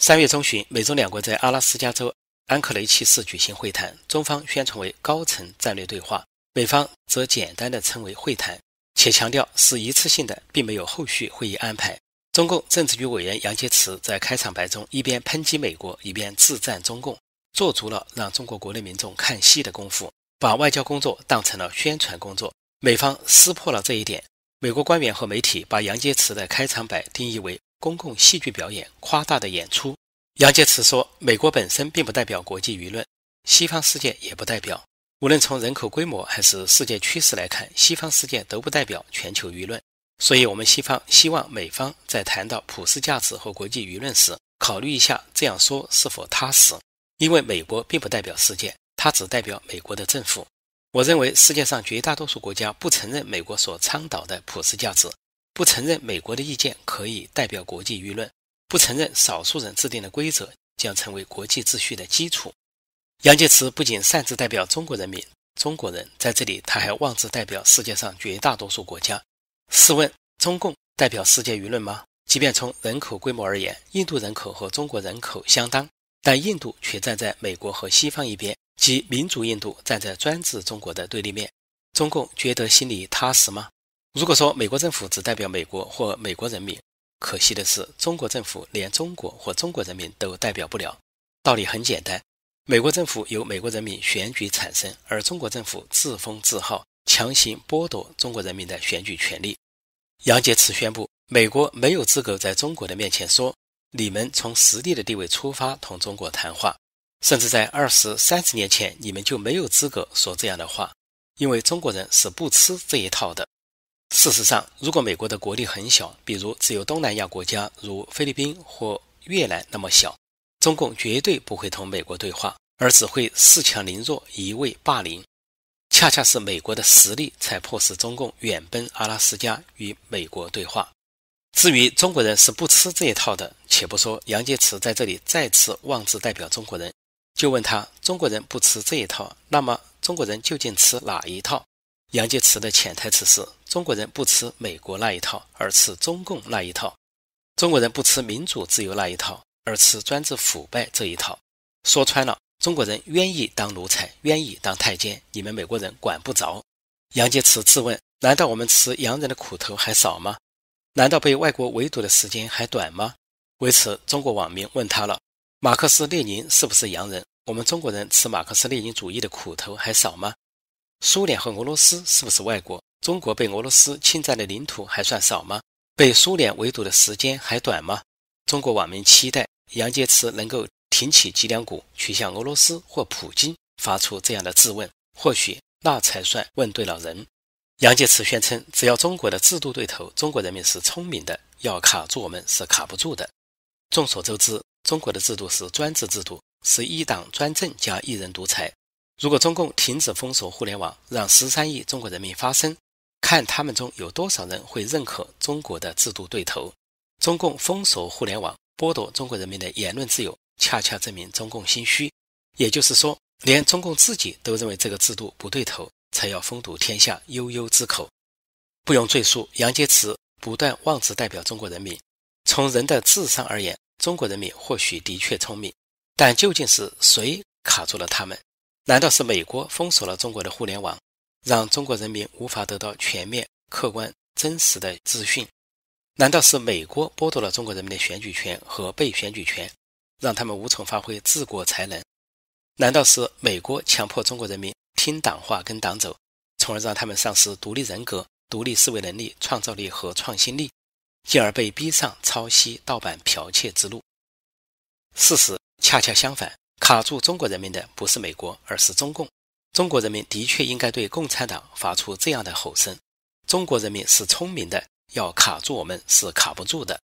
三月中旬，美中两国在阿拉斯加州安克雷奇市举行会谈，中方宣称为高层战略对话，美方则简单的称为会谈，且强调是一次性的，并没有后续会议安排。中共政治局委员杨洁篪在开场白中一边抨击美国，一边自赞中共，做足了让中国国内民众看戏的功夫，把外交工作当成了宣传工作。美方撕破了这一点，美国官员和媒体把杨洁篪的开场白定义为。公共戏剧表演、夸大的演出。杨洁篪说：“美国本身并不代表国际舆论，西方世界也不代表。无论从人口规模还是世界趋势来看，西方世界都不代表全球舆论。所以，我们西方希望美方在谈到普世价值和国际舆论时，考虑一下这样说是否踏实。因为美国并不代表世界，它只代表美国的政府。我认为世界上绝大多数国家不承认美国所倡导的普世价值。”不承认美国的意见可以代表国际舆论，不承认少数人制定的规则将成为国际秩序的基础。杨洁篪不仅擅自代表中国人民、中国人，在这里他还妄自代表世界上绝大多数国家。试问，中共代表世界舆论吗？即便从人口规模而言，印度人口和中国人口相当，但印度却站在美国和西方一边，即民主印度站在专制中国的对立面。中共觉得心里踏实吗？如果说美国政府只代表美国或美国人民，可惜的是，中国政府连中国或中国人民都代表不了。道理很简单，美国政府由美国人民选举产生，而中国政府自封自号，强行剥夺中国人民的选举权利。杨洁篪宣布，美国没有资格在中国的面前说你们从实力的地位出发同中国谈话，甚至在二十三十年前你们就没有资格说这样的话，因为中国人是不吃这一套的。事实上，如果美国的国力很小，比如只有东南亚国家如菲律宾或越南那么小，中共绝对不会同美国对话，而只会恃强凌弱，一味霸凌。恰恰是美国的实力才迫使中共远奔阿拉斯加与美国对话。至于中国人是不吃这一套的，且不说杨洁篪在这里再次妄自代表中国人，就问他：中国人不吃这一套，那么中国人究竟吃哪一套？杨洁篪的潜台词是：中国人不吃美国那一套，而吃中共那一套；中国人不吃民主自由那一套，而吃专制腐败这一套。说穿了，中国人愿意当奴才，愿意当太监，你们美国人管不着。杨洁篪自问：难道我们吃洋人的苦头还少吗？难道被外国围堵的时间还短吗？为此，中国网民问他了：马克思列宁是不是洋人？我们中国人吃马克思列宁主义的苦头还少吗？苏联和俄罗斯是不是外国？中国被俄罗斯侵占的领土还算少吗？被苏联围堵的时间还短吗？中国网民期待杨洁篪能够挺起脊梁骨，去向俄罗斯或普京发出这样的质问，或许那才算问对了人。杨洁篪宣称，只要中国的制度对头，中国人民是聪明的，要卡住我们是卡不住的。众所周知，中国的制度是专制制度，是一党专政加一人独裁。如果中共停止封锁互联网，让十三亿中国人民发声，看他们中有多少人会认可中国的制度对头。中共封锁互联网，剥夺中国人民的言论自由，恰恰证明中共心虚。也就是说，连中共自己都认为这个制度不对头，才要封堵天下悠悠之口。不用赘述，杨洁篪不断妄自代表中国人民。从人的智商而言，中国人民或许的确聪明，但究竟是谁卡住了他们？难道是美国封锁了中国的互联网，让中国人民无法得到全面、客观、真实的资讯？难道是美国剥夺了中国人民的选举权和被选举权，让他们无从发挥治国才能？难道是美国强迫中国人民听党话、跟党走，从而让他们丧失独立人格、独立思维能力、创造力和创新力，进而被逼上抄袭、盗版、剽窃之路？事实恰恰相反。卡住中国人民的不是美国，而是中共。中国人民的确应该对共产党发出这样的吼声：中国人民是聪明的，要卡住我们是卡不住的。